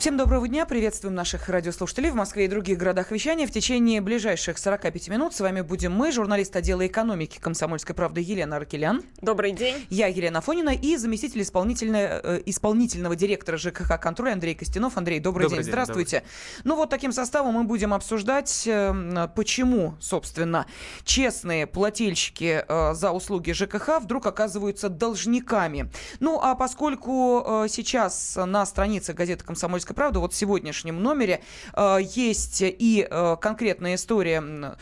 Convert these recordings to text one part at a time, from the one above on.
Всем доброго дня. Приветствуем наших радиослушателей в Москве и других городах вещания. В течение ближайших 45 минут с вами будем мы, журналист отдела экономики «Комсомольской правды» Елена Аркелян. Добрый день. Я Елена Фонина и заместитель исполнительного, э, исполнительного директора ЖКХ «Контроль» Андрей Костянов. Андрей, добрый, добрый день. день. Здравствуйте. Добрый. Ну вот таким составом мы будем обсуждать, э, почему, собственно, честные плательщики э, за услуги ЖКХ вдруг оказываются должниками. Ну а поскольку э, сейчас на странице газеты «Комсомольская «Комсомольская правда», вот в сегодняшнем номере э, есть и э, конкретная история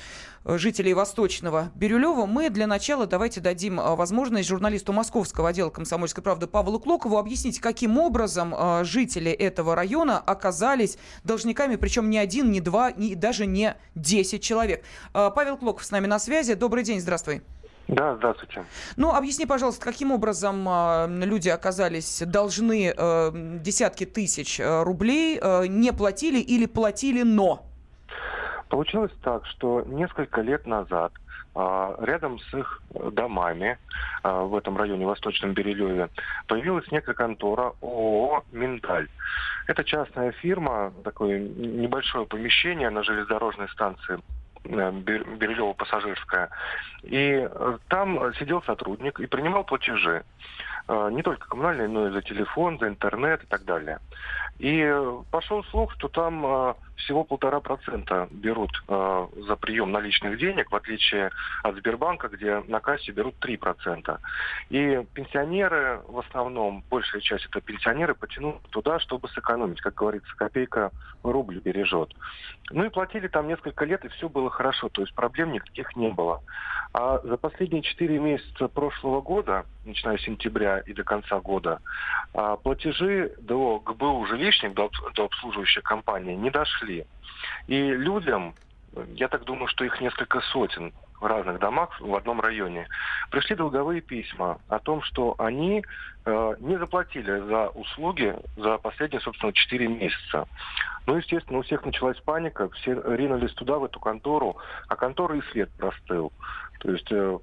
жителей Восточного Бирюлева, мы для начала давайте дадим э, возможность журналисту московского отдела «Комсомольской правды» Павлу Клокову объяснить, каким образом жители этого района оказались должниками, причем не один, не два, не, даже не десять человек. Павел Клоков с нами на связи. Добрый день, здравствуй. Да, здравствуйте. Ну, объясни, пожалуйста, каким образом э, люди оказались должны э, десятки тысяч э, рублей, э, не платили или платили, но? Получилось так, что несколько лет назад э, рядом с их домами э, в этом районе, Восточном Берилеве, появилась некая контора ООО «Миндаль». Это частная фирма, такое небольшое помещение на железнодорожной станции Бирюлево-Пассажирская. И э, там сидел сотрудник и принимал платежи. Э, не только коммунальные, но и за телефон, за интернет и так далее. И пошел слух, что там всего полтора процента берут за прием наличных денег, в отличие от Сбербанка, где на кассе берут 3%. И пенсионеры, в основном, большая часть это пенсионеры, потянули туда, чтобы сэкономить. Как говорится, копейка рубль бережет. Ну и платили там несколько лет, и все было хорошо, то есть проблем никаких не было. А за последние четыре месяца прошлого года, начиная с сентября и до конца года, а, платежи до ГБУ жилищник, до обслуживающей компании не дошли. И людям, я так думаю, что их несколько сотен, в разных домах в одном районе, пришли долговые письма о том, что они э, не заплатили за услуги за последние, собственно, 4 месяца. Ну, естественно, у всех началась паника, все ринулись туда, в эту контору, а контора и след простыл. То есть э,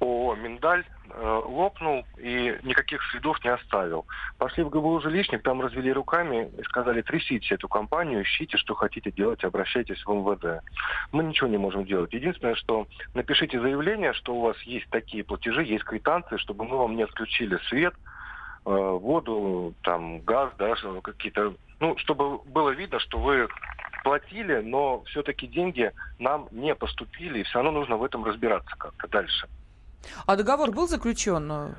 ООО «Миндаль» э, лопнул и никаких следов не оставил. Пошли в ГБУ «Жилищник», там развели руками и сказали, трясите эту компанию, ищите, что хотите делать, обращайтесь в МВД. Мы ничего не можем делать. Единственное, что напишите заявление, что у вас есть такие платежи, есть квитанции, чтобы мы вам не отключили свет, э, воду, там, газ, да, какие-то... Ну, чтобы было видно, что вы платили, но все-таки деньги нам не поступили, и все равно нужно в этом разбираться как-то дальше. А договор был заключен?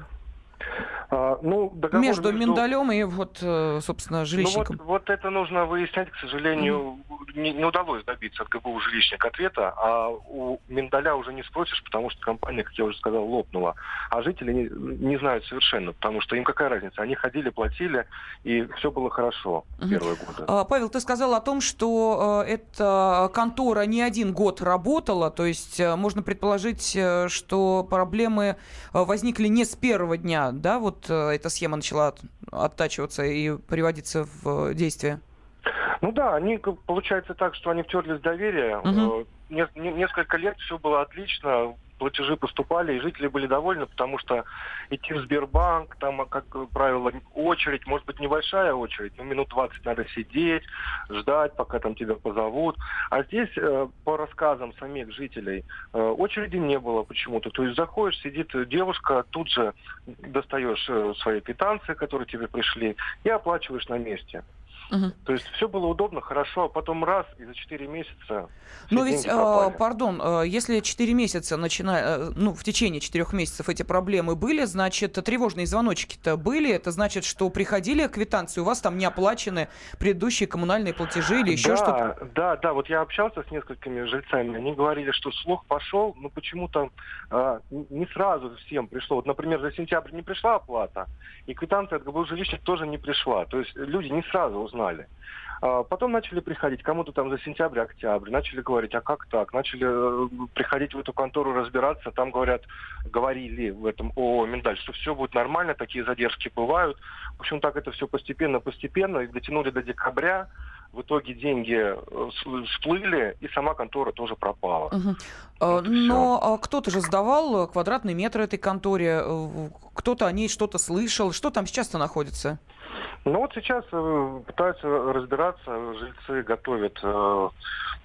А, ну, договор между, между Миндалем и вот, э, собственно, жилищником. Ну, вот, вот это нужно выяснять, к сожалению, mm. не, не удалось добиться от ГБУ жилищник ответа, а у Миндаля уже не спросишь, потому что компания, как я уже сказал, лопнула. А жители не, не знают совершенно, потому что им какая разница? Они ходили, платили, и все было хорошо mm-hmm. первые годы. А, Павел, ты сказал о том, что э, эта контора не один год работала, то есть э, можно предположить, э, что проблемы э, возникли не с первого дня, да, вот э, эта схема начала оттачиваться и приводиться в действие? Ну да, они, получается так, что они втерлись в доверие. Угу. Несколько лет все было отлично, платежи поступали, и жители были довольны, потому что идти в Сбербанк, там, как правило, очередь, может быть, небольшая очередь, но минут 20 надо сидеть, ждать, пока там тебя позовут. А здесь, э, по рассказам самих жителей, э, очереди не было почему-то. То есть заходишь, сидит девушка, тут же достаешь э, свои квитанции, которые тебе пришли, и оплачиваешь на месте. Угу. То есть все было удобно, хорошо, а потом раз, и за 4 месяца... Но ведь, э, пардон, э, если 4 месяца, начиная, э, ну, в течение 4 месяцев эти проблемы были, значит, тревожные звоночки-то были, это значит, что приходили квитанции, у вас там не оплачены предыдущие коммунальные платежи или еще да, что-то? Да, да, вот я общался с несколькими жильцами, они говорили, что слух пошел, но почему-то э, не сразу всем пришло. Вот, например, за сентябрь не пришла оплата, и квитанция от ГБУ жилищных тоже не пришла. То есть люди не сразу узнали узнали. А потом начали приходить, кому-то там за сентябрь, октябрь, начали говорить, а как так? Начали э, приходить в эту контору разбираться, там говорят, говорили в этом ООО «Миндаль», что все будет нормально, такие задержки бывают. В общем, так это все постепенно-постепенно, и дотянули до декабря, в итоге деньги э, всплыли, и сама контора тоже пропала. Угу. Вот Но все. кто-то же сдавал квадратный метр этой конторе, кто-то о ней что-то слышал. Что там сейчас-то находится? Ну вот сейчас э, пытаются разбираться, жильцы готовят э,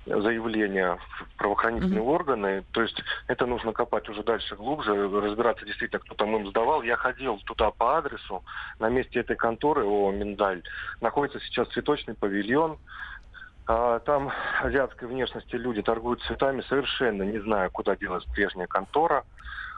заявления в правоохранительные mm-hmm. органы. То есть это нужно копать уже дальше, глубже, разбираться действительно, кто там им сдавал. Я ходил туда по адресу. На месте этой конторы, о, Миндаль, находится сейчас цветочный павильон. А, там азиатской внешности люди торгуют цветами, совершенно не знаю, куда делась прежняя контора.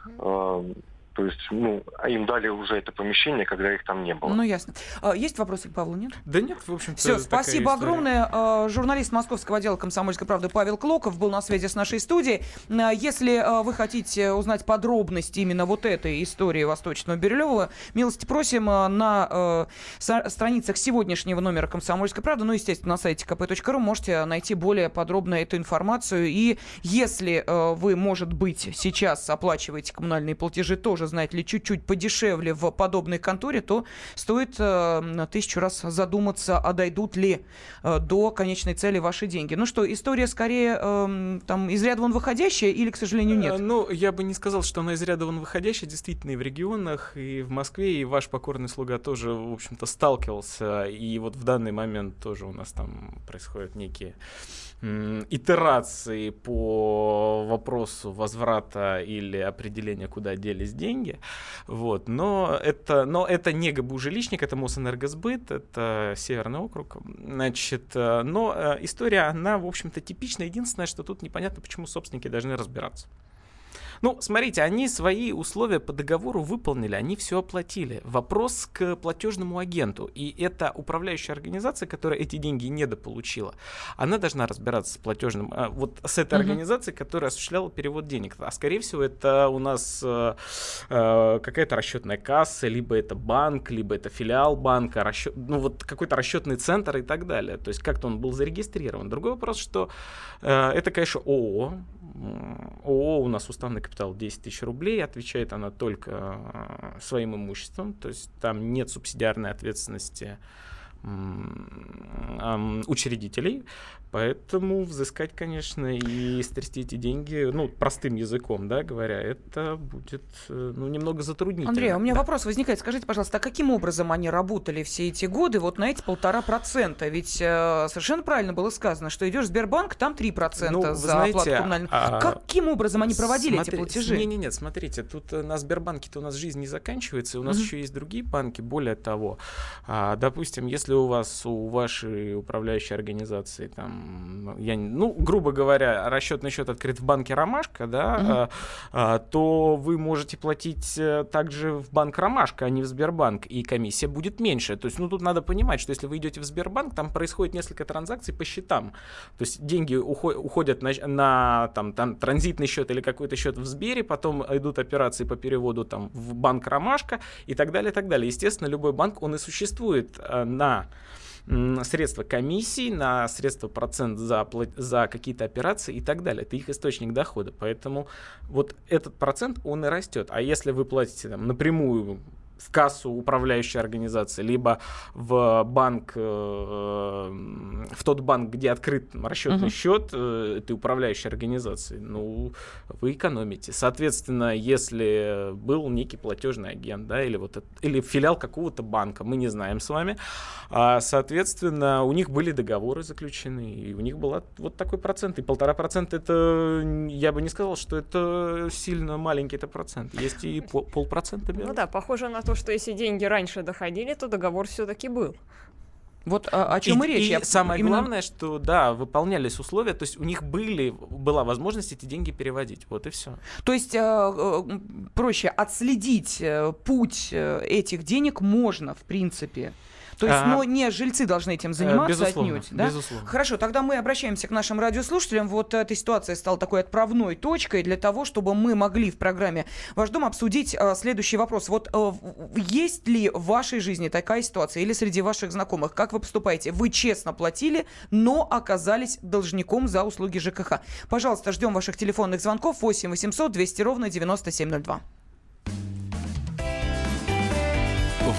Mm-hmm. То есть, ну, а им дали уже это помещение, когда их там не было. Ну, ясно. А, есть вопросы к Павлу, нет? Да нет, в общем-то. Все, спасибо огромное. А, журналист Московского отдела «Комсомольской правды» Павел Клоков был на связи с нашей студией. Если вы хотите узнать подробности именно вот этой истории Восточного Бирюлева, милости просим на страницах сегодняшнего номера «Комсомольской правды», ну, естественно, на сайте kp.ru можете найти более подробно эту информацию. И если вы, может быть, сейчас оплачиваете коммунальные платежи, тоже знаете ли, чуть-чуть подешевле в подобной конторе, то стоит э, тысячу раз задуматься, а дойдут ли э, до конечной цели ваши деньги. Ну что, история скорее э, там из ряда вон выходящая или, к сожалению, нет? Ну, я бы не сказал, что она из ряда вон выходящая. Действительно, и в регионах, и в Москве, и ваш покорный слуга тоже, в общем-то, сталкивался. И вот в данный момент тоже у нас там происходят некие итерации по вопросу возврата или определения, куда делись деньги. Вот. Но, это, но это не ГБУ «Жилищник», это Мосэнергосбыт, это Северный округ. Значит, э, но э, история, она, в общем-то, типичная. Единственное, что тут непонятно, почему собственники должны разбираться. Ну, смотрите, они свои условия по договору выполнили, они все оплатили. Вопрос к платежному агенту. И это управляющая организация, которая эти деньги недополучила, она должна разбираться с платежным, а, вот с этой mm-hmm. организацией, которая осуществляла перевод денег. А скорее всего, это у нас э, э, какая-то расчетная касса, либо это банк, либо это филиал банка, расчет, ну вот какой-то расчетный центр и так далее. То есть как-то он был зарегистрирован. Другой вопрос, что э, это, конечно, ООО, ООО у нас уставный капитал 10 тысяч рублей, отвечает она только э, своим имуществом, то есть там нет субсидиарной ответственности учредителей, поэтому взыскать, конечно, и стрясти эти деньги, ну, простым языком, да, говоря, это будет, э, ну, немного затруднительно. Андрей, у меня да. вопрос возникает. Скажите, пожалуйста, а каким образом они работали все эти годы вот на эти полтора процента? Ведь э, совершенно правильно было сказано, что идешь в Сбербанк, там 3% ну, за знаете, оплату коммунальных. А... Каким образом они проводили Смотри, эти платежи? Нет, нет, нет, смотрите, тут э, на Сбербанке-то у нас жизнь не заканчивается, у нас mm-hmm. еще есть другие банки, более того, а, допустим, если у вас у вашей управляющей организации, там, я, ну, грубо говоря, расчетный счет открыт в банке Ромашка, да, угу. а, а, то вы можете платить э, также в банк Ромашка, а не в Сбербанк, и комиссия будет меньше. То есть, ну, тут надо понимать, что если вы идете в Сбербанк, там происходит несколько транзакций по счетам. То есть деньги уходят на, на там, там, транзитный счет или какой-то счет в Сбере, потом идут операции по переводу там, в банк Ромашка и так далее, и так далее. Естественно, любой банк, он и существует э, на средства комиссий, на средства процент за, за какие-то операции и так далее. Это их источник дохода. Поэтому вот этот процент, он и растет. А если вы платите там, напрямую в кассу управляющей организации, либо в банк, э, в тот банк, где открыт расчетный uh-huh. счет э, этой управляющей организации, ну, вы экономите. Соответственно, если был некий платежный агент, да, или вот или филиал какого-то банка, мы не знаем с вами, а, соответственно, у них были договоры заключены, и у них был вот такой процент, и полтора процента это, я бы не сказал, что это сильно маленький это процент, есть и полпроцента. Ну да, похоже на то, что если деньги раньше доходили, то договор все-таки был. Вот о, о чем и, и речь. И я, самое именно... главное, что да, выполнялись условия, то есть у них были, была возможность эти деньги переводить. Вот и все. То есть э, э, проще отследить э, путь э, этих денег можно, в принципе. То есть, а, но не жильцы должны этим заниматься безусловно, отнюдь. Да? Безусловно. Хорошо, тогда мы обращаемся к нашим радиослушателям. Вот эта ситуация стала такой отправной точкой для того, чтобы мы могли в программе «Ваш дом» обсудить а, следующий вопрос. Вот а, есть ли в вашей жизни такая ситуация или среди ваших знакомых? Как вы поступаете? Вы честно платили, но оказались должником за услуги ЖКХ. Пожалуйста, ждем ваших телефонных звонков 8 800 200 ровно 9702.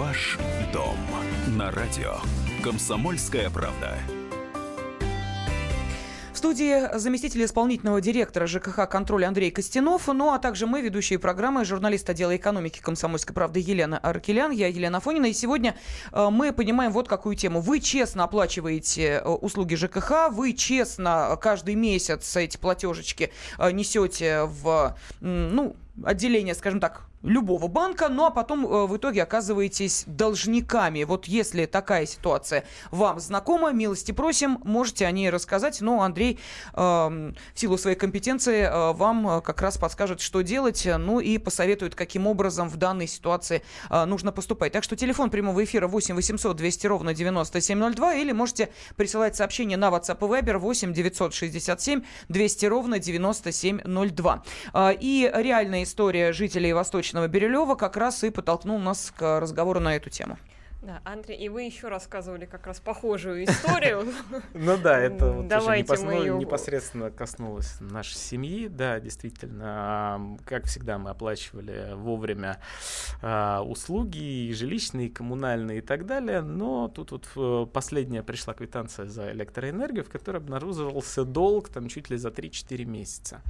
Ваш дом на радио. «Комсомольская правда» студии заместитель исполнительного директора ЖКХ «Контроль» Андрей Костянов, ну а также мы, ведущие программы, журналист отдела экономики «Комсомольской правды» Елена Аркелян, я Елена Фонина. И сегодня э, мы понимаем вот какую тему. Вы честно оплачиваете э, услуги ЖКХ, вы честно каждый месяц эти платежечки э, несете в, ну, отделение, скажем так, любого банка, ну а потом э, в итоге оказываетесь должниками. Вот если такая ситуация вам знакома, милости просим, можете о ней рассказать. Но Андрей э, в силу своей компетенции э, вам э, как раз подскажет, что делать, ну и посоветует, каким образом в данной ситуации э, нужно поступать. Так что телефон прямого эфира 8 800 200 ровно 9702 или можете присылать сообщение на WhatsApp и Viber 8 967 200 ровно 9702. Э, и реальная история жителей Восточной Солнечного Бирюлева как раз и подтолкнул нас к разговору на эту тему. Да, Андрей, и вы еще рассказывали как раз похожую историю. Ну да, это вот непосредственно коснулось нашей семьи. Да, действительно, как всегда мы оплачивали вовремя а, услуги и жилищные, и коммунальные и так далее. Но тут вот э, последняя пришла квитанция за электроэнергию, в которой обнаруживался долг там чуть ли за 3-4 месяца.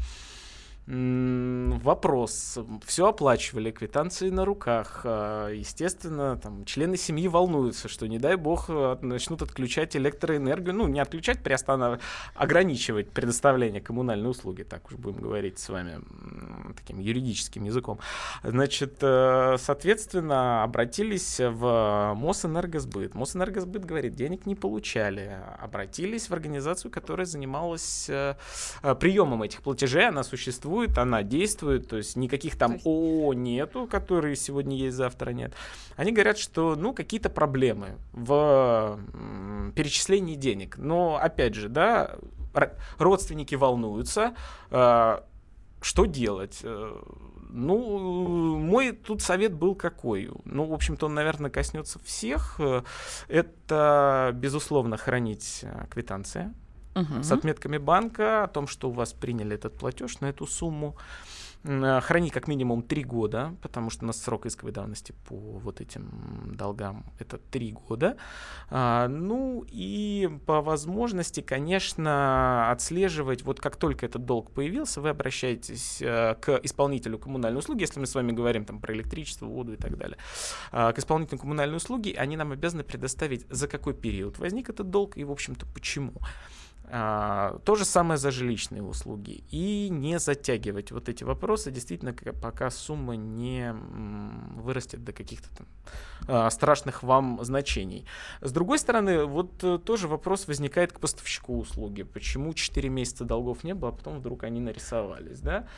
Вопрос. Все оплачивали, квитанции на руках. А, естественно, там члены семьи волнуются, что, не дай бог, а, начнут отключать электроэнергию. Ну, не отключать, приостанавливать, ограничивать предоставление коммунальной услуги, так уж будем говорить с вами таким юридическим языком. Значит, э, соответственно, обратились в Мосэнергосбыт. Мосэнергосбыт говорит, денег не получали. Обратились в организацию, которая занималась э, приемом этих платежей. Она существует существует, она действует, то есть никаких там есть... ООО нету, которые сегодня есть, завтра нет. Они говорят, что ну какие-то проблемы в перечислении денег. Но опять же, да, родственники волнуются, э, что делать? Э, ну, мой тут совет был какой? Ну, в общем-то, он, наверное, коснется всех. Это, безусловно, хранить э, квитанции с отметками банка о том, что у вас приняли этот платеж на эту сумму. Э, храни как минимум три года, потому что у нас срок исковой давности по вот этим долгам это три года. А, ну и по возможности, конечно, отслеживать, вот как только этот долг появился, вы обращаетесь а, к исполнителю коммунальной услуги, если мы с вами говорим там про электричество, воду и так далее, а, к исполнителю коммунальной услуги, они нам обязаны предоставить, за какой период возник этот долг и, в общем-то, почему. А, то же самое за жилищные услуги. И не затягивать вот эти вопросы, действительно, пока сумма не вырастет до каких-то там а, страшных вам значений. С другой стороны, вот э, тоже вопрос возникает к поставщику услуги. Почему 4 месяца долгов не было, а потом вдруг они нарисовались, да?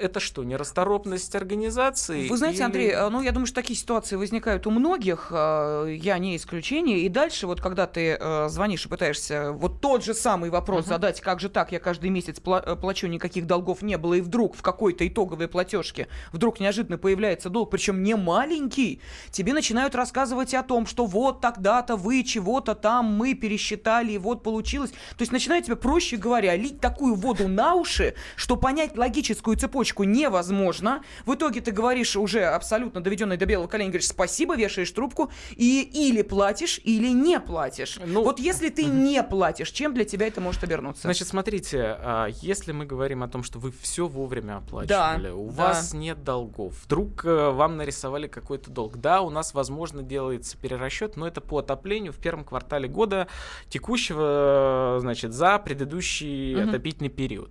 Это что, нерасторопность организации? Вы знаете, или... Андрей, а, ну я думаю, что такие ситуации возникают у многих, а, я не исключение. И дальше, вот когда ты а, звонишь и пытаешься вот тот же самый вопрос uh-huh. задать, как же так, я каждый месяц э, плачу, никаких долгов не было, и вдруг в какой-то итоговой платежке вдруг неожиданно появляется долг, причем не маленький, тебе начинают рассказывать о том, что вот тогда-то вы чего-то там мы пересчитали, и вот получилось. То есть начинают тебе, проще говоря, лить такую воду на уши, что понять логическую цепочку цепочку невозможно. В итоге ты говоришь уже абсолютно доведенный до белого коленя, говоришь спасибо, вешаешь трубку, и или платишь, или не платишь. Ну, вот если ты не платишь, чем для тебя это может обернуться? Значит, смотрите, а, если мы говорим о том, что вы все вовремя оплачивали, да, у да. вас нет долгов, вдруг э, вам нарисовали какой-то долг, да, у нас, возможно, делается перерасчет, но это по отоплению в первом квартале года текущего, значит, за предыдущий угу. отопительный период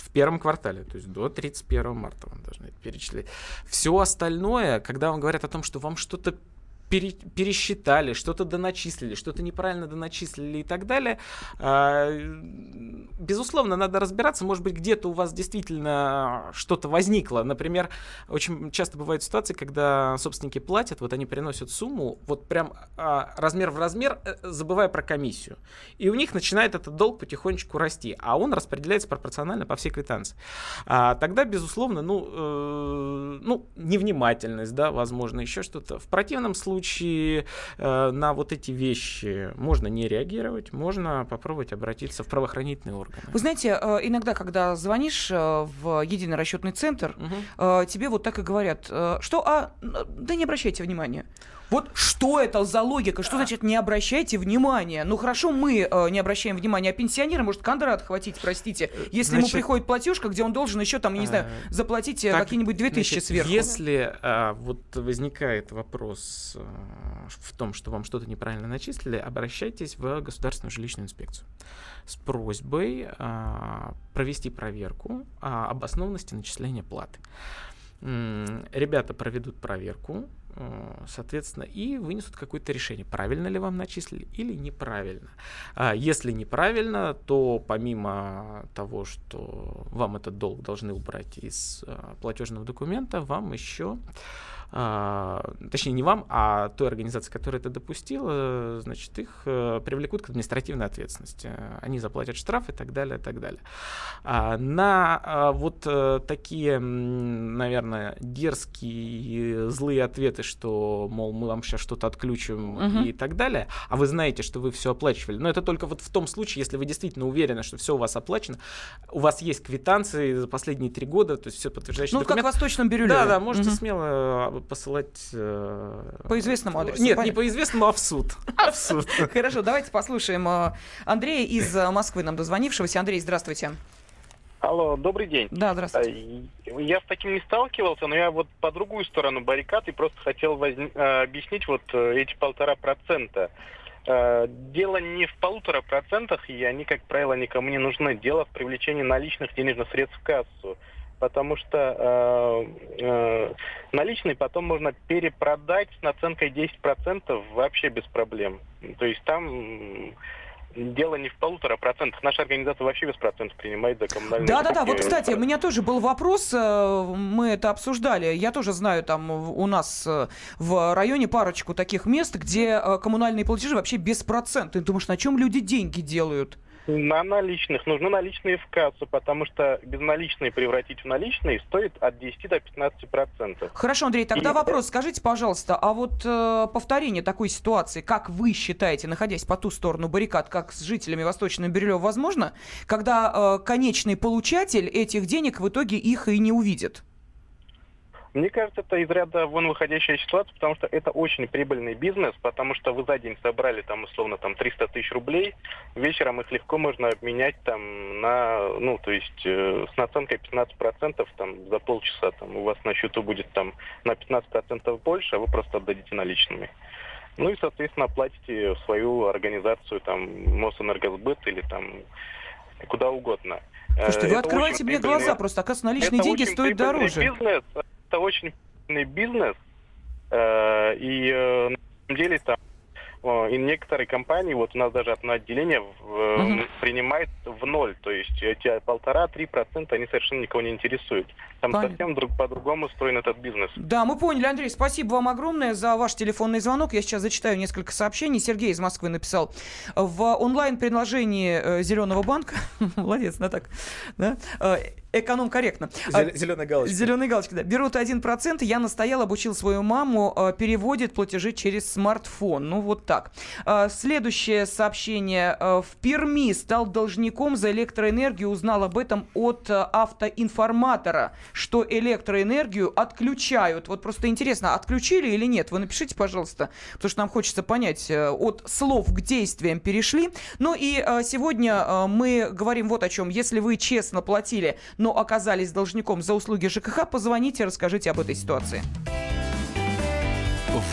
в первом квартале, то есть до 31 марта вам должны это перечислить. Все остальное, когда вам говорят о том, что вам что-то пере, пересчитали, что-то доначислили, что-то неправильно доначислили и так далее. А, безусловно, надо разбираться. Может быть, где-то у вас действительно что-то возникло. Например, очень часто бывают ситуации, когда собственники платят, вот они переносят сумму, вот прям а, размер в размер, э, забывая про комиссию. И у них начинает этот долг потихонечку расти, а он распределяется пропорционально по всей квитанции. А, тогда, безусловно, ну, э, ну, невнимательность, да, возможно, еще что-то. В противном случае случае э, на вот эти вещи можно не реагировать, можно попробовать обратиться в правоохранительные органы. Вы знаете, э, иногда, когда звонишь э, в единый расчетный центр, угу. тебе вот так и говорят, что, а, да не обращайте внимания. Вот что это за логика? Что значит не обращайте внимания? Ну хорошо, мы э, не обращаем внимания, а пенсионера может Кондрат хватить, простите, э, если значит, ему приходит платежка, где он должен еще там, я не знаю, э, заплатить так, какие-нибудь 2000 значит, сверху. Если а, вот возникает вопрос а, в том, что вам что-то неправильно начислили, обращайтесь в Государственную жилищную инспекцию с просьбой а, провести проверку а, обоснованности начисления платы. Ребята проведут проверку, Э, соответственно, и вынесут какое-то решение, правильно ли вам начислили или неправильно. А если неправильно, то помимо того, что вам этот долг должны убрать из э, платежного документа, вам еще точнее не вам, а той организации, которая это допустила, значит, их э, привлекут к административной ответственности. Они заплатят штраф и так далее, и так далее. А, на а, вот э, такие, наверное, дерзкие, злые ответы, что, мол, мы вам сейчас что-то отключим угу. и так далее, а вы знаете, что вы все оплачивали. Но это только вот в том случае, если вы действительно уверены, что все у вас оплачено, у вас есть квитанции за последние три года, то есть все подтверждающие ну, документы. как в Восточном Бирюле. Да, да, можете угу. смело посылать... Э... По известному адресу. Нет, не по известному, а в суд. А в суд. Хорошо, давайте послушаем э, Андрея из э, Москвы, нам дозвонившегося. Андрей, здравствуйте. Алло, добрый день. Да, здравствуйте. Э, я с таким не сталкивался, но я вот по другую сторону баррикад и просто хотел объяснить вот эти полтора процента. Дело не в полутора процентах, и они, как правило, никому не нужны. Дело в привлечении наличных денежных средств в кассу потому что э, э, наличные потом можно перепродать с наценкой 10% вообще без проблем. То есть там дело не в полутора процентах. Наша организация вообще без процентов принимает за коммунальные Да, да, да. Вот, кстати, у меня тоже был вопрос, э, мы это обсуждали. Я тоже знаю, там у нас э, в районе парочку таких мест, где э, коммунальные платежи вообще без процентов. Ты думаешь, на чем люди деньги делают? На наличных. Нужны наличные в кассу, потому что безналичные превратить в наличные стоит от 10 до 15 процентов. Хорошо, Андрей, тогда И... вопрос. Скажите, пожалуйста, а вот э, повторение такой ситуации, как вы считаете, находясь по ту сторону баррикад, как с жителями Восточного Бирюлева, возможно, когда э, конечный получатель этих денег в итоге их и не увидит? Мне кажется, это из ряда вон выходящая ситуация, потому что это очень прибыльный бизнес, потому что вы за день собрали там условно там 300 тысяч рублей, вечером их легко можно обменять там на, ну, то есть э, с наценкой 15% там за полчаса там у вас на счету будет там на 15% больше, а вы просто отдадите наличными. Ну и, соответственно, платите свою организацию, там, Мосэнергосбыт или там куда угодно. Слушайте, вы это открываете мне глаза просто, оказывается, наличные деньги стоят дороже. Бизнес, это очень бизнес, э, и э, на самом деле там и некоторые компании, вот у нас даже одно отделение угу. принимает в ноль, то есть эти полтора-три процента, они совершенно никого не интересуют. Там Понятно. совсем друг, по-другому устроен этот бизнес. Да, мы поняли, Андрей, спасибо вам огромное за ваш телефонный звонок. Я сейчас зачитаю несколько сообщений. Сергей из Москвы написал. В онлайн-приложении э, Зеленого банка, молодец, на так, да, эконом корректно. Зеленая галочка. Зеленая галочка, да. Берут 1%. Я настоял, обучил свою маму, э, переводит платежи через смартфон. Ну, вот так. Э, следующее сообщение. Э, в Перми стал должником за электроэнергию. Узнал об этом от автоинформатора, что электроэнергию отключают. Вот просто интересно, отключили или нет? Вы напишите, пожалуйста, потому что нам хочется понять, от слов к действиям перешли. Ну и сегодня мы говорим вот о чем. Если вы честно платили но оказались должником за услуги ЖКХ, позвоните, расскажите об этой ситуации.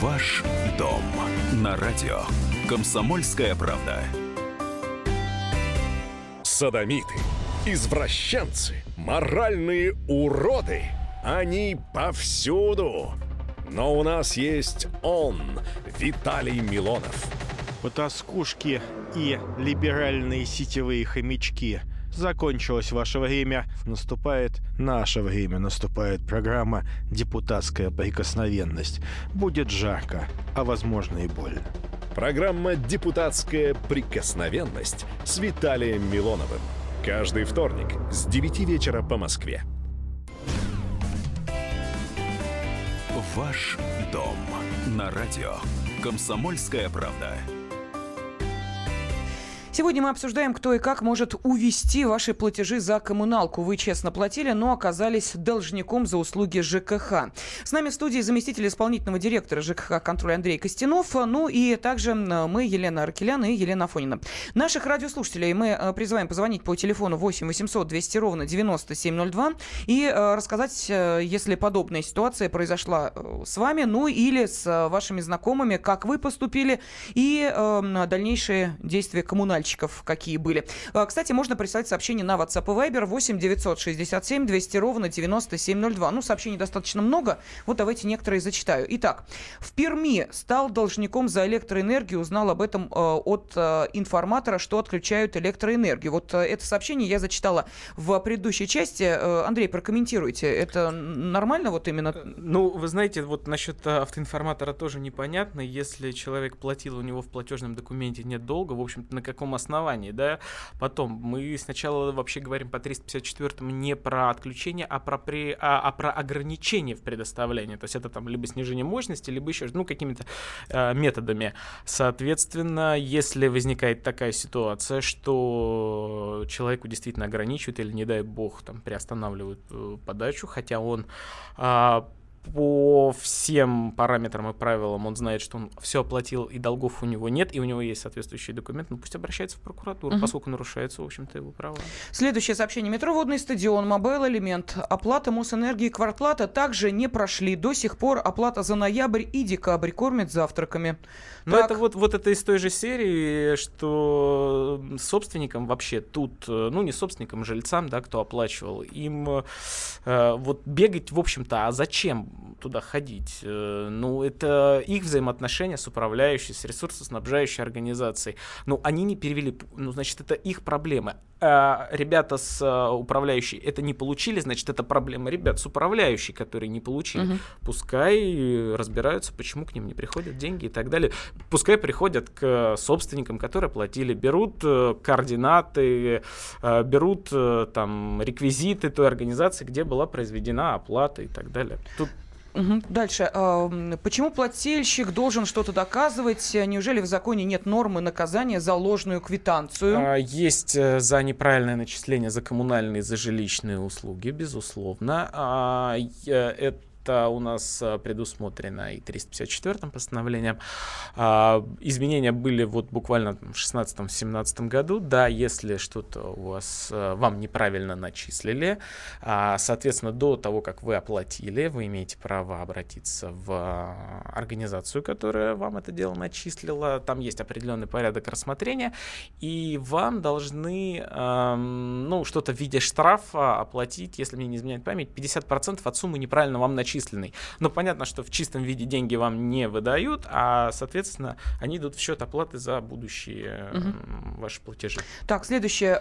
Ваш дом на радио. Комсомольская правда. Садомиты, извращенцы, моральные уроды. Они повсюду. Но у нас есть он, Виталий Милонов. Потаскушки и либеральные сетевые хомячки. Закончилось ваше время. Наступает наше время. Наступает программа «Депутатская прикосновенность». Будет жарко, а возможно и больно. Программа «Депутатская прикосновенность» с Виталием Милоновым. Каждый вторник с 9 вечера по Москве. Ваш дом на радио. Комсомольская правда. Сегодня мы обсуждаем, кто и как может увести ваши платежи за коммуналку. Вы честно платили, но оказались должником за услуги ЖКХ. С нами в студии заместитель исполнительного директора ЖКХ «Контроль» Андрей Костянов. Ну и также мы, Елена Аркелян и Елена Афонина. Наших радиослушателей мы э, призываем позвонить по телефону 8 800 200 ровно 9702 и э, рассказать, э, если подобная ситуация произошла с вами, ну или с вашими знакомыми, как вы поступили и дальнейшие действия коммунальщиков мальчиков какие были. А, кстати, можно присылать сообщение на WhatsApp и Viber 8 967 200 ровно 9702. Ну, сообщений достаточно много. Вот давайте некоторые зачитаю. Итак, в Перми стал должником за электроэнергию. Узнал об этом э, от э, информатора, что отключают электроэнергию. Вот э, это сообщение я зачитала в предыдущей части. Э, Андрей, прокомментируйте. Это нормально вот именно? Ну, вы знаете, вот насчет автоинформатора тоже непонятно. Если человек платил, у него в платежном документе нет долга, в общем-то, на каком основании, да. Потом мы сначала вообще говорим по 354 не про отключение, а про, при, а, а про ограничение в предоставлении. То есть это там либо снижение мощности, либо еще ну, какими-то э, методами. Соответственно, если возникает такая ситуация, что человеку действительно ограничивают или, не дай бог, там приостанавливают э, подачу, хотя он э, по всем параметрам и правилам он знает, что он все оплатил и долгов у него нет, и у него есть соответствующий документ, ну пусть обращается в прокуратуру, угу. поскольку нарушается, в общем-то, его права. Следующее сообщение. Метро «Водный стадион», Мобайл Элемент, оплата Мосэнергии, квартплата также не прошли. До сих пор оплата за ноябрь и декабрь кормят завтраками. Ну, это вот, вот это из той же серии, что собственникам вообще тут, э, ну, не собственникам, а жильцам, да, кто оплачивал, им э, вот бегать, в общем-то, а зачем туда ходить? Э, ну, это их взаимоотношения с управляющей, с ресурсоснабжающей организацией. Ну, они не перевели, ну, значит, это их проблемы. А ребята с а, управляющей это не получили, значит, это проблема ребят с управляющей, которые не получили. Угу. Пускай разбираются, почему к ним не приходят деньги и так далее пускай приходят к собственникам, которые платили, берут э, координаты, э, берут э, там реквизиты той организации, где была произведена оплата и так далее. Тут Угу. Дальше. Почему плательщик должен что-то доказывать? Неужели в законе нет нормы наказания за ложную квитанцию? А, есть за неправильное начисление за коммунальные, за жилищные услуги, безусловно. А, это это у нас э, предусмотрено и 354-м постановлением. А, изменения были вот буквально в 16-17 году. Да, если что-то у вас, э, вам неправильно начислили, а, соответственно, до того, как вы оплатили, вы имеете право обратиться в организацию, которая вам это дело начислила. Там есть определенный порядок рассмотрения, и вам должны, эм, ну, что-то в виде штрафа оплатить, если мне не изменяет память, 50% от суммы неправильно вам начислили начисленный. Но понятно, что в чистом виде деньги вам не выдают, а, соответственно, они идут в счет оплаты за будущие угу. ваши платежи. Так, следующее.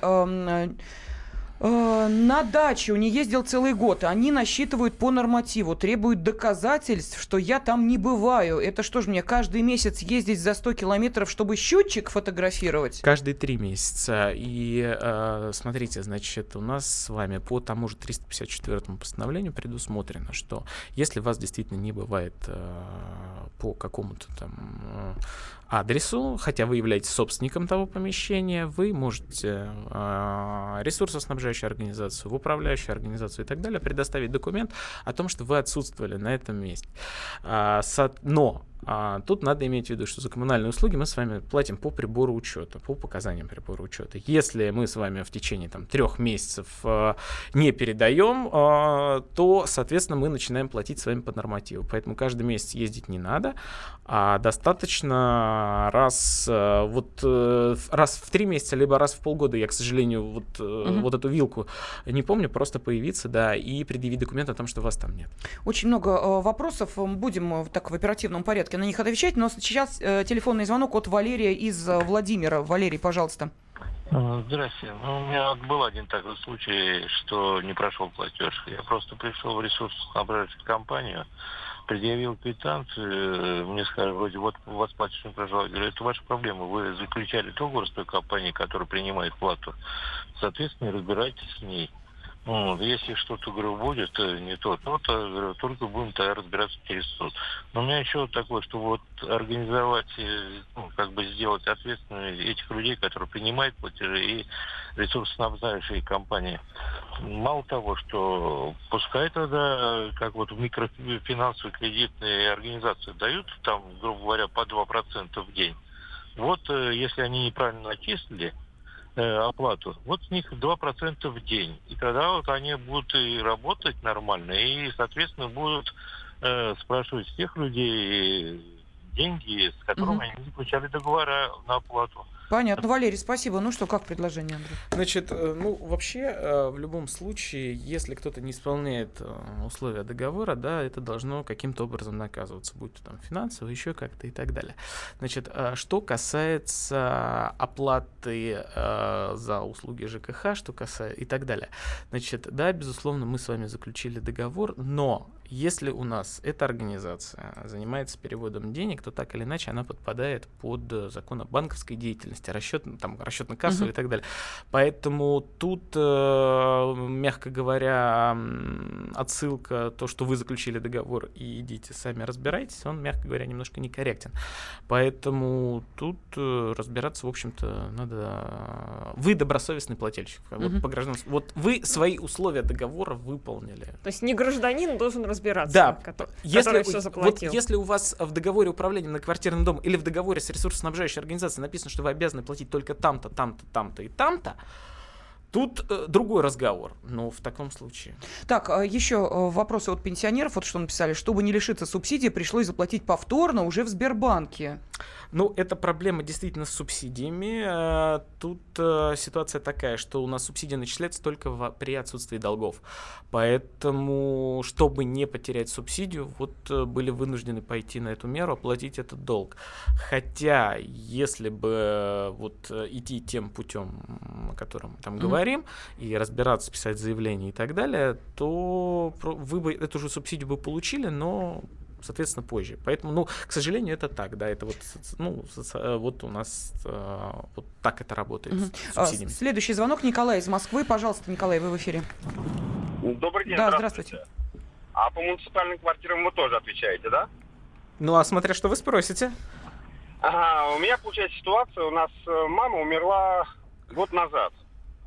Э, на дачу не ездил целый год. Они насчитывают по нормативу, требуют доказательств, что я там не бываю. Это что же мне каждый месяц ездить за 100 километров, чтобы счетчик фотографировать? Каждые три месяца. И э, смотрите, значит, у нас с вами по тому же 354 постановлению предусмотрено, что если вас действительно не бывает э, по какому-то там э, адресу, хотя вы являетесь собственником того помещения, вы можете э, ресурсоснабжающую организацию, в управляющую организацию и так далее предоставить документ о том, что вы отсутствовали на этом месте. Э, со, но А, тут надо иметь в виду, что за коммунальные услуги мы с вами платим по прибору учета, по показаниям прибора учета. Если мы с вами в течение там, трех месяцев э, не передаем, э, то, соответственно, мы начинаем платить с вами по нормативу. Поэтому каждый месяц ездить не надо, а достаточно раз, э, вот, э, раз в три месяца, либо раз в полгода. Я, к сожалению, вот, э, угу. вот эту вилку не помню, просто появиться, да, и предъявить документ о том, что вас там нет. Очень много э, вопросов. Будем так в оперативном порядке на них отвечать. Но сейчас э, телефонный звонок от Валерия из э, Владимира. Валерий, пожалуйста. А, Здравствуйте. Ну, у меня был один такой случай, что не прошел платеж. Я просто пришел в ресурсоснабжающую компанию, предъявил квитанцию, мне сказали, вроде вот у вас платеж не прошел. Я говорю, это ваша проблема. Вы заключали договор с той компанией, которая принимает плату. Соответственно, разбирайтесь с ней. Вот, если что-то, говорю, будет э, не то, то, то говорю, только будем тогда разбираться через суд. Но у меня еще такое, что вот организовать, э, ну, как бы сделать ответственными этих людей, которые принимают платежи и ресурсоснабжающие компании. Мало того, что пускай тогда, как вот микрофинансовые кредитные организации дают, там, грубо говоря, по 2% в день. Вот э, если они неправильно начислили, Э, оплату. Вот с них 2% в день. И тогда вот они будут и работать нормально, и, соответственно, будут э, спрашивать всех людей деньги, с которыми угу. они заключали договора на оплату. Понятно. Валерий, спасибо. Ну что, как предложение, Андрей? Значит, э, ну, вообще, э, в любом случае, если кто-то не исполняет э, условия договора, да, это должно каким-то образом наказываться, будь то там финансово, еще как-то и так далее. Значит, что касается оплаты за услуги ЖКХ, что касается и так далее. Значит, да, безусловно, мы с вами заключили договор, но если у нас эта организация занимается переводом денег, то так или иначе она подпадает под э, закон о банковской деятельности, расчет, там, расчетно-кассовый uh-huh. и так далее. Поэтому тут, э, мягко говоря, отсылка, то, что вы заключили договор и идите сами разбирайтесь, он, мягко говоря, немножко некорректен. Поэтому тут э, разбираться, в общем-то, надо... Вы добросовестный плательщик. Uh-huh. Вот, по гражданству. вот вы свои условия договора выполнили. То есть не гражданин должен разбираться, да, который, если, все заплатил. Вот если у вас в договоре управления на квартирный дом или в договоре с ресурсоснабжающей организацией написано, что вы обязаны платить только там-то, там-то, там-то и там-то, Тут э, другой разговор, но в таком случае. Так, а еще э, вопросы от пенсионеров, вот что написали. Чтобы не лишиться субсидии, пришлось заплатить повторно уже в Сбербанке. Ну, это проблема действительно с субсидиями. Э, тут э, ситуация такая, что у нас субсидия начисляется только в, при отсутствии долгов. Поэтому, чтобы не потерять субсидию, вот э, были вынуждены пойти на эту меру, оплатить этот долг. Хотя, если бы вот идти тем путем, о котором там mm-hmm. Говорим, и разбираться, писать заявление и так далее, то вы бы эту же субсидию бы получили, но соответственно, позже. Поэтому, ну, к сожалению, это так, да, это вот, ну, э, вот у нас э, вот так это работает угу. с субсидиями. Следующий звонок Николай из Москвы. Пожалуйста, Николай, вы в эфире. Добрый день. Да, здравствуйте. здравствуйте. А по муниципальным квартирам вы тоже отвечаете, да? Ну, а смотря что вы спросите. Ага, у меня получается ситуация, у нас э, мама умерла год назад.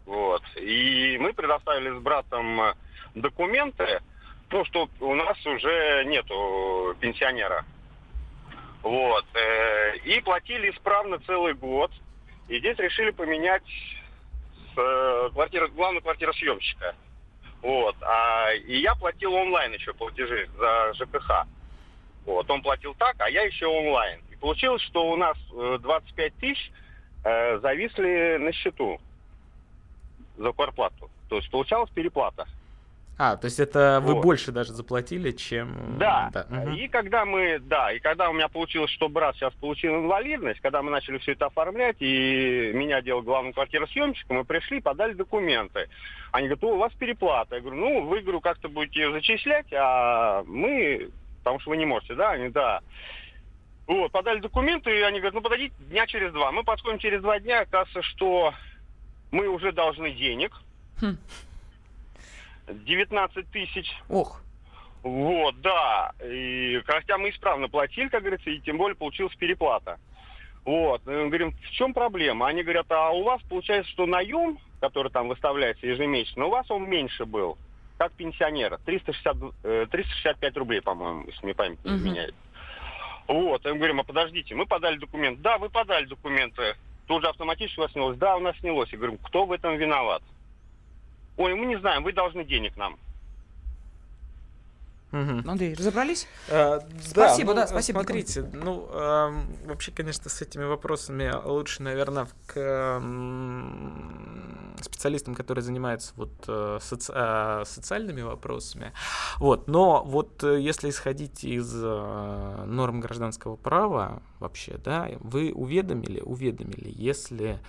Вот. И мы предоставили с братом документы, ну, что у нас уже нету пенсионера. Вот. Э, и платили исправно целый год. И здесь решили поменять с э, квартира, главного квартиросъемщика. Вот. А, и я платил онлайн еще платежи за ЖКХ. Вот. Он платил так, а я еще онлайн. И получилось, что у нас 25 э, тысяч э, зависли на счету за квартплату. То есть получалась переплата. А, то есть это вы вот. больше даже заплатили, чем... Да. да. Угу. И когда мы, да, и когда у меня получилось, что брат сейчас получил инвалидность, когда мы начали все это оформлять, и меня делал главным квартиросъемщиком, мы пришли, подали документы. Они говорят, у вас переплата. Я говорю, ну, вы, говорю, как-то будете ее зачислять, а мы, потому что вы не можете, да? Они, да. Вот, подали документы, и они говорят, ну, подойдите дня через два. Мы подходим через два дня, оказывается, что мы уже должны денег. Хм. 19 тысяч. Ох. Вот, да. И хотя мы исправно платили, как говорится, и тем более получилась переплата. Вот. Мы говорим, в чем проблема? Они говорят, а у вас получается, что наем, который там выставляется ежемесячно, у вас он меньше был, как пенсионера. 360, 365 э, рублей, по-моему, если мне память не изменяет. Вот, и мы говорим, а подождите, мы подали документ. Да, вы подали документы. Тут же автоматически у вас снялось. Да, у нас снялось. Я говорю, кто в этом виноват? Ой, мы не знаем, вы должны денег нам. Угу. Андрей, разобрались? А, спасибо, да, ну, да, спасибо. Смотрите, Николай. ну, э, вообще, конечно, с этими вопросами лучше, наверное, к э, специалистам, которые занимаются вот э, соци э, социальными вопросами. Вот, но вот э, если исходить из норм гражданского права вообще, да, вы уведомили, уведомили, если,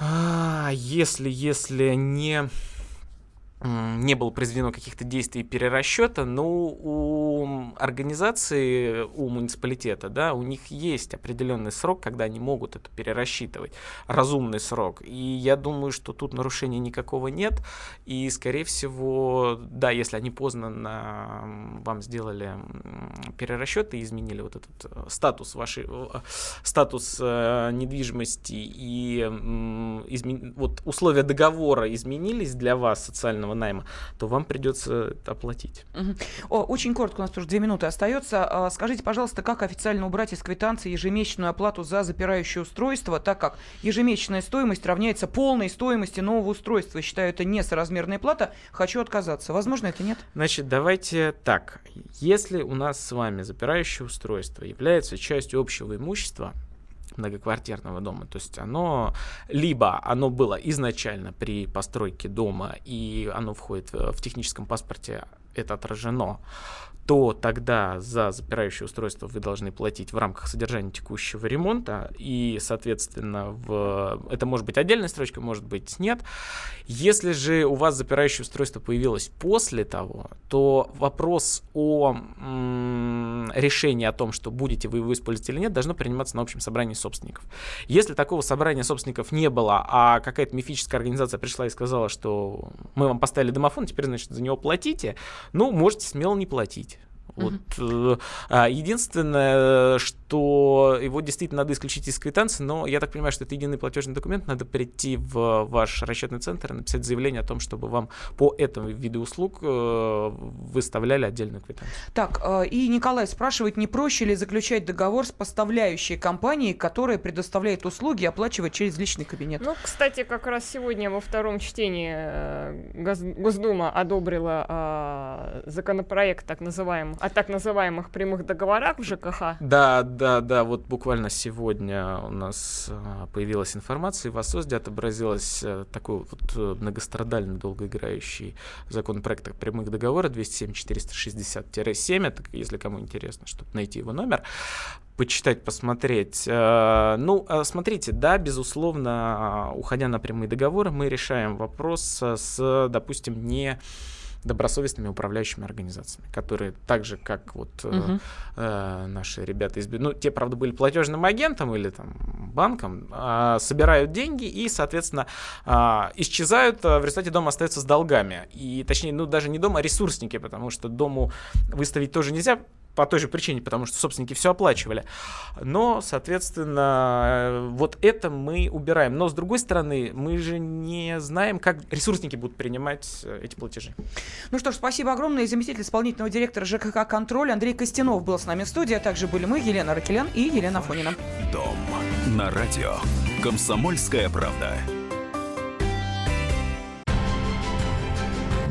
э, если, если не не было произведено каких-то действий перерасчета, но у организации, у муниципалитета, да, у них есть определенный срок, когда они могут это перерасчитывать, разумный срок. И я думаю, что тут нарушения никакого нет. И, скорее всего, да, если они поздно на, вам сделали перерасчет и изменили вот этот статус вашей, статус э, недвижимости и измен, вот условия договора изменились для вас социального постоянного найма, то вам придется оплатить. Угу. О, очень коротко, у нас тоже две минуты остается. А, скажите, пожалуйста, как официально убрать из квитанции ежемесячную оплату за запирающее устройство, так как ежемесячная стоимость равняется полной стоимости нового устройства. Считаю, это несоразмерная плата. Хочу отказаться. Возможно, это нет? Значит, давайте так. Если у нас с вами запирающее устройство является частью общего имущества, многоквартирного дома. То есть оно либо оно было изначально при постройке дома и оно входит в техническом паспорте, это отражено, то тогда за запирающее устройство вы должны платить в рамках содержания текущего ремонта, и, соответственно, в... это может быть отдельная строчка, может быть нет. Если же у вас запирающее устройство появилось после того, то вопрос о решении о том, что будете вы его использовать или нет, должно приниматься на общем собрании собственников. Если такого собрания собственников не было, а какая-то мифическая организация пришла и сказала, что мы вам поставили домофон, теперь, значит, за него платите, ну, можете смело не платить. Вот, mm-hmm. единственное, что его действительно надо исключить из квитанции, но я так понимаю, что это единый платежный документ, надо прийти в ваш расчетный центр и написать заявление о том, чтобы вам по этому виду услуг э, выставляли отдельную квитанцию. Так, э, и Николай спрашивает, не проще ли заключать договор с поставляющей компанией, которая предоставляет услуги, оплачивать через личный кабинет? Ну, кстати, как раз сегодня во втором чтении Госдума одобрила законопроект так называемый о так называемых прямых договорах в ЖКХ. Да, да, да, вот буквально сегодня у нас а, появилась информация, и в ОСОСДе отобразилась э, такой вот э, многострадальный, долгоиграющий законопроект о прямых договорах 207-460-7, это, если кому интересно, чтобы найти его номер почитать, посмотреть. Э, ну, смотрите, да, безусловно, уходя на прямые договоры, мы решаем вопрос с, допустим, не добросовестными управляющими организациями, которые так же, как вот uh-huh. э, наши ребята из... Ну, те, правда, были платежным агентом или там банком, э, собирают деньги и, соответственно, э, исчезают, в результате дом остается с долгами. И, точнее, ну, даже не дом, а ресурсники, потому что дому выставить тоже нельзя, по той же причине, потому что собственники все оплачивали. Но, соответственно, вот это мы убираем. Но, с другой стороны, мы же не знаем, как ресурсники будут принимать э, эти платежи. Ну что ж, спасибо огромное. Заместитель исполнительного директора ЖКХ «Контроль» Андрей Костянов был с нами в студии, а также были мы, Елена Ракелян и Елена Фонина. Дом на радио. Комсомольская правда.